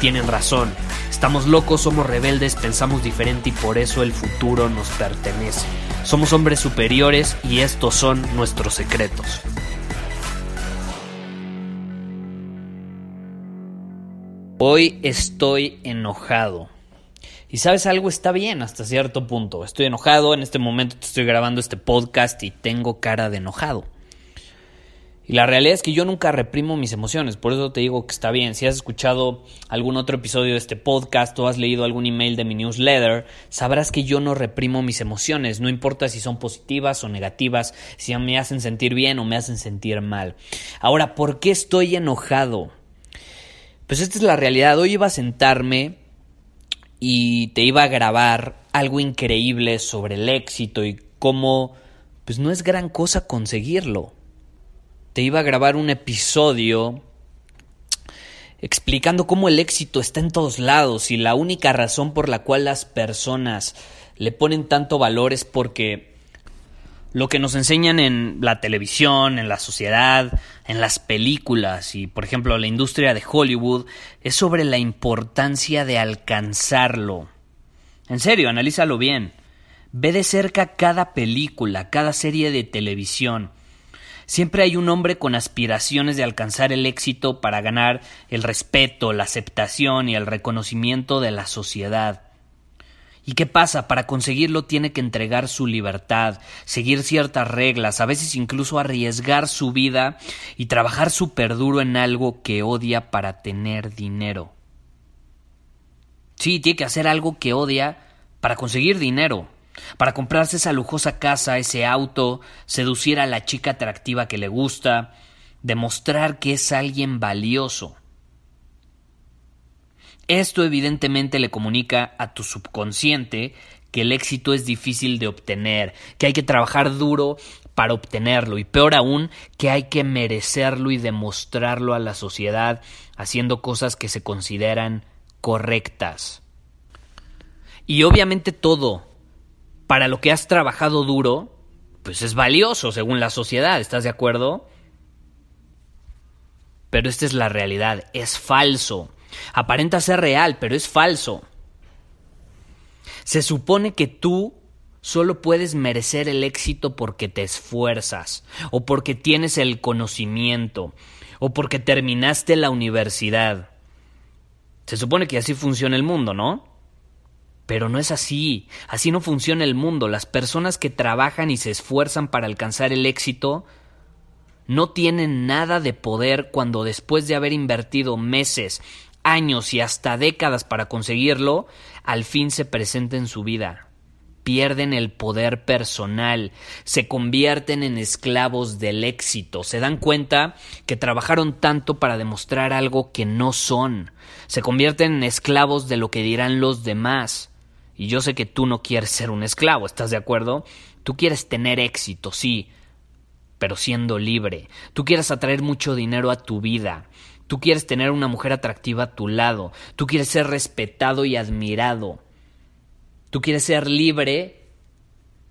tienen razón. Estamos locos, somos rebeldes, pensamos diferente y por eso el futuro nos pertenece. Somos hombres superiores y estos son nuestros secretos. Hoy estoy enojado. Y sabes algo, está bien hasta cierto punto. Estoy enojado, en este momento te estoy grabando este podcast y tengo cara de enojado. Y la realidad es que yo nunca reprimo mis emociones, por eso te digo que está bien. Si has escuchado algún otro episodio de este podcast o has leído algún email de mi newsletter, sabrás que yo no reprimo mis emociones, no importa si son positivas o negativas, si me hacen sentir bien o me hacen sentir mal. Ahora, ¿por qué estoy enojado? Pues esta es la realidad. Hoy iba a sentarme y te iba a grabar algo increíble sobre el éxito y cómo pues no es gran cosa conseguirlo te iba a grabar un episodio explicando cómo el éxito está en todos lados y la única razón por la cual las personas le ponen tanto valor es porque lo que nos enseñan en la televisión, en la sociedad, en las películas y por ejemplo la industria de Hollywood es sobre la importancia de alcanzarlo. En serio, analízalo bien. Ve de cerca cada película, cada serie de televisión Siempre hay un hombre con aspiraciones de alcanzar el éxito para ganar el respeto, la aceptación y el reconocimiento de la sociedad. ¿Y qué pasa? Para conseguirlo tiene que entregar su libertad, seguir ciertas reglas, a veces incluso arriesgar su vida y trabajar súper duro en algo que odia para tener dinero. Sí, tiene que hacer algo que odia para conseguir dinero para comprarse esa lujosa casa, ese auto, seducir a la chica atractiva que le gusta, demostrar que es alguien valioso. Esto evidentemente le comunica a tu subconsciente que el éxito es difícil de obtener, que hay que trabajar duro para obtenerlo y peor aún que hay que merecerlo y demostrarlo a la sociedad haciendo cosas que se consideran correctas. Y obviamente todo, para lo que has trabajado duro, pues es valioso según la sociedad, ¿estás de acuerdo? Pero esta es la realidad, es falso. Aparenta ser real, pero es falso. Se supone que tú solo puedes merecer el éxito porque te esfuerzas, o porque tienes el conocimiento, o porque terminaste la universidad. Se supone que así funciona el mundo, ¿no? Pero no es así, así no funciona el mundo. Las personas que trabajan y se esfuerzan para alcanzar el éxito no tienen nada de poder cuando después de haber invertido meses, años y hasta décadas para conseguirlo, al fin se presenta en su vida. Pierden el poder personal, se convierten en esclavos del éxito, se dan cuenta que trabajaron tanto para demostrar algo que no son, se convierten en esclavos de lo que dirán los demás, y yo sé que tú no quieres ser un esclavo, ¿estás de acuerdo? Tú quieres tener éxito, sí, pero siendo libre. Tú quieres atraer mucho dinero a tu vida. Tú quieres tener una mujer atractiva a tu lado. Tú quieres ser respetado y admirado. Tú quieres ser libre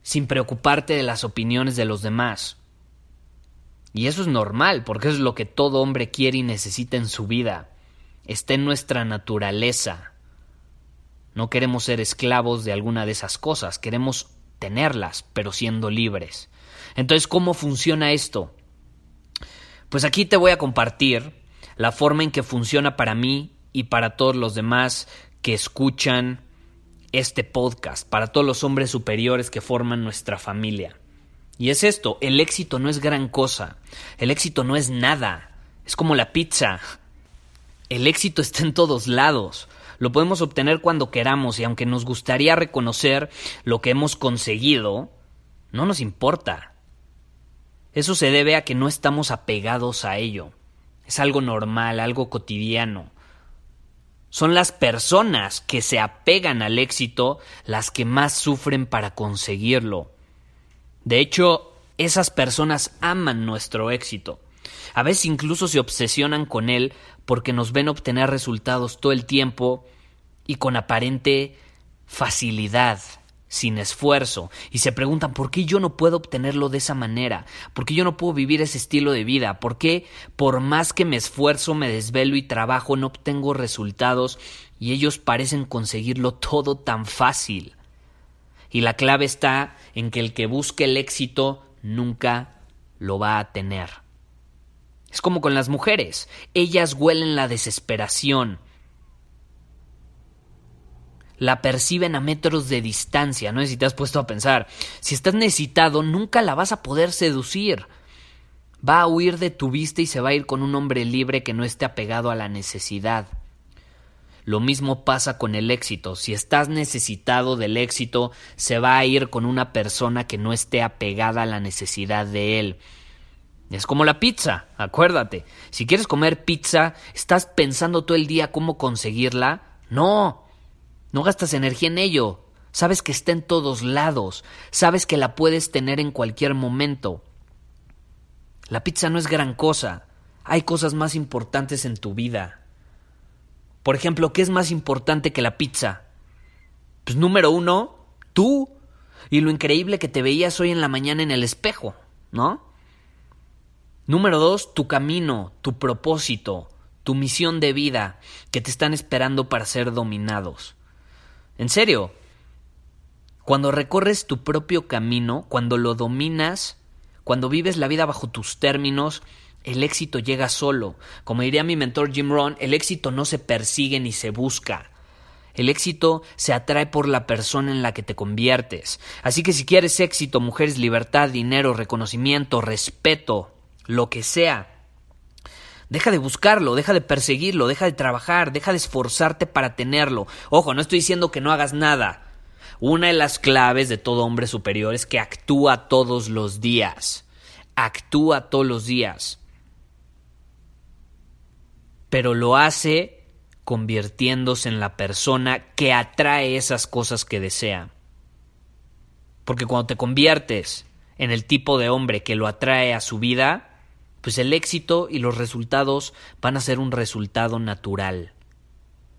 sin preocuparte de las opiniones de los demás. Y eso es normal, porque es lo que todo hombre quiere y necesita en su vida. Está en nuestra naturaleza. No queremos ser esclavos de alguna de esas cosas, queremos tenerlas, pero siendo libres. Entonces, ¿cómo funciona esto? Pues aquí te voy a compartir la forma en que funciona para mí y para todos los demás que escuchan este podcast, para todos los hombres superiores que forman nuestra familia. Y es esto, el éxito no es gran cosa, el éxito no es nada, es como la pizza. El éxito está en todos lados. Lo podemos obtener cuando queramos y aunque nos gustaría reconocer lo que hemos conseguido, no nos importa. Eso se debe a que no estamos apegados a ello. Es algo normal, algo cotidiano. Son las personas que se apegan al éxito las que más sufren para conseguirlo. De hecho, esas personas aman nuestro éxito. A veces incluso se obsesionan con él porque nos ven obtener resultados todo el tiempo y con aparente facilidad sin esfuerzo y se preguntan por qué yo no puedo obtenerlo de esa manera, por qué yo no puedo vivir ese estilo de vida, por qué por más que me esfuerzo, me desvelo y trabajo no obtengo resultados y ellos parecen conseguirlo todo tan fácil. Y la clave está en que el que busque el éxito nunca lo va a tener. Es como con las mujeres, ellas huelen la desesperación, la perciben a metros de distancia. No si te has puesto a pensar. Si estás necesitado, nunca la vas a poder seducir. Va a huir de tu vista y se va a ir con un hombre libre que no esté apegado a la necesidad. Lo mismo pasa con el éxito. Si estás necesitado del éxito, se va a ir con una persona que no esté apegada a la necesidad de él. Es como la pizza, acuérdate. Si quieres comer pizza, ¿estás pensando todo el día cómo conseguirla? No, no gastas energía en ello. Sabes que está en todos lados. Sabes que la puedes tener en cualquier momento. La pizza no es gran cosa. Hay cosas más importantes en tu vida. Por ejemplo, ¿qué es más importante que la pizza? Pues número uno, tú. Y lo increíble que te veías hoy en la mañana en el espejo, ¿no? Número dos, tu camino, tu propósito, tu misión de vida, que te están esperando para ser dominados. En serio, cuando recorres tu propio camino, cuando lo dominas, cuando vives la vida bajo tus términos, el éxito llega solo. Como diría mi mentor Jim Rohn, el éxito no se persigue ni se busca. El éxito se atrae por la persona en la que te conviertes. Así que si quieres éxito, mujeres, libertad, dinero, reconocimiento, respeto, lo que sea, Deja de buscarlo, deja de perseguirlo, deja de trabajar, deja de esforzarte para tenerlo. Ojo, no estoy diciendo que no hagas nada. Una de las claves de todo hombre superior es que actúa todos los días. Actúa todos los días. Pero lo hace convirtiéndose en la persona que atrae esas cosas que desea. Porque cuando te conviertes en el tipo de hombre que lo atrae a su vida, pues el éxito y los resultados van a ser un resultado natural.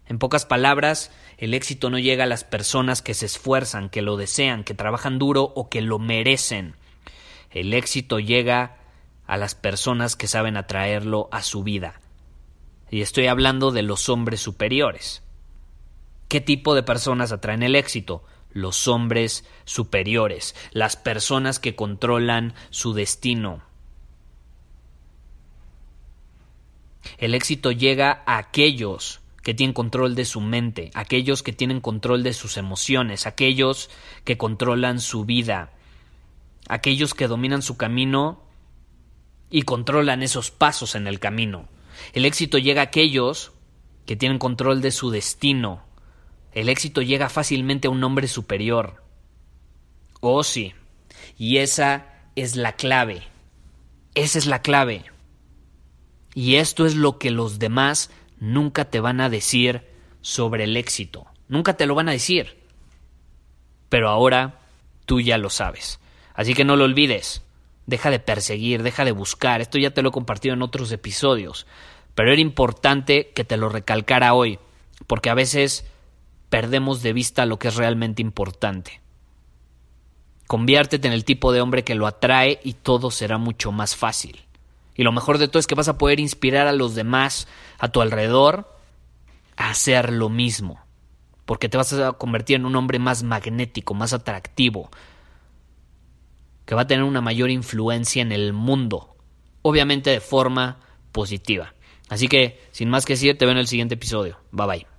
En pocas palabras, el éxito no llega a las personas que se esfuerzan, que lo desean, que trabajan duro o que lo merecen. El éxito llega a las personas que saben atraerlo a su vida. Y estoy hablando de los hombres superiores. ¿Qué tipo de personas atraen el éxito? Los hombres superiores, las personas que controlan su destino, El éxito llega a aquellos que tienen control de su mente, aquellos que tienen control de sus emociones, aquellos que controlan su vida, aquellos que dominan su camino y controlan esos pasos en el camino. El éxito llega a aquellos que tienen control de su destino. El éxito llega fácilmente a un hombre superior. Oh sí. Y esa es la clave. Esa es la clave. Y esto es lo que los demás nunca te van a decir sobre el éxito. Nunca te lo van a decir. Pero ahora tú ya lo sabes. Así que no lo olvides. Deja de perseguir, deja de buscar. Esto ya te lo he compartido en otros episodios. Pero era importante que te lo recalcara hoy, porque a veces perdemos de vista lo que es realmente importante. Conviértete en el tipo de hombre que lo atrae y todo será mucho más fácil. Y lo mejor de todo es que vas a poder inspirar a los demás a tu alrededor a hacer lo mismo. Porque te vas a convertir en un hombre más magnético, más atractivo, que va a tener una mayor influencia en el mundo, obviamente de forma positiva. Así que, sin más que decir, te veo en el siguiente episodio. Bye bye.